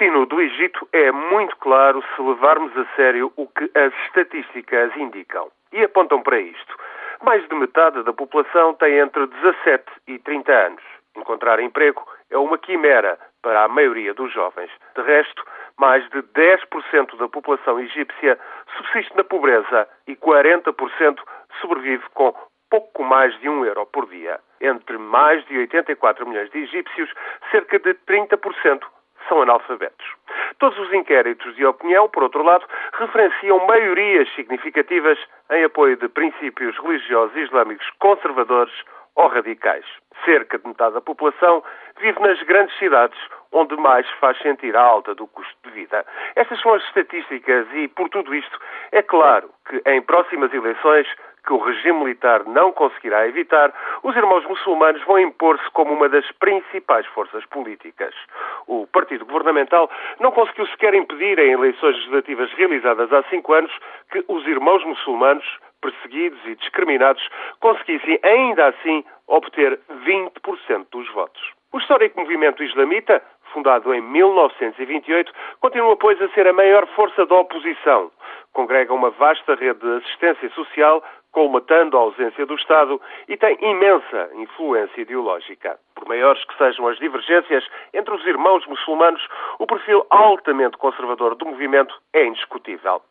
destino do Egito é muito claro se levarmos a sério o que as estatísticas indicam. E apontam para isto. Mais de metade da população tem entre 17 e 30 anos. Encontrar emprego é uma quimera para a maioria dos jovens. De resto, mais de 10% da população egípcia subsiste na pobreza e 40% sobrevive com pouco mais de um euro por dia. Entre mais de 84 milhões de egípcios, cerca de 30% são analfabetos. Todos os inquéritos de opinião, por outro lado, referenciam maiorias significativas em apoio de princípios religiosos islâmicos conservadores ou radicais. Cerca de metade da população vive nas grandes cidades, onde mais faz sentir a alta do custo de vida. Estas são as estatísticas e, por tudo isto, é claro que em próximas eleições que o regime militar não conseguirá evitar, os irmãos muçulmanos vão impor-se como uma das principais forças políticas. O partido governamental não conseguiu sequer impedir em eleições legislativas realizadas há cinco anos que os irmãos muçulmanos, perseguidos e discriminados, conseguissem ainda assim obter 20% dos votos. O histórico movimento islamita, fundado em 1928, continua, pois, a ser a maior força da oposição. Congrega uma vasta rede de assistência social colmatando a ausência do Estado e tem imensa influência ideológica. Por maiores que sejam as divergências entre os irmãos muçulmanos, o perfil altamente conservador do movimento é indiscutível.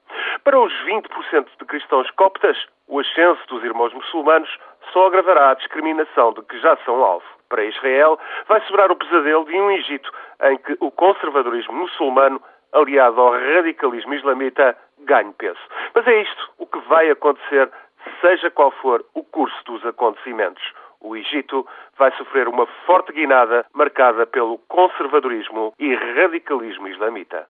Para os 20% de cristãos coptas, o ascenso dos irmãos muçulmanos só agravará a discriminação de que já são alvo. Para Israel, vai sobrar o pesadelo de um Egito em que o conservadorismo muçulmano, aliado ao radicalismo islamita, ganhe peso. Mas é isto o que vai acontecer seja qual for o curso dos acontecimentos. O Egito vai sofrer uma forte guinada marcada pelo conservadorismo e radicalismo islamita.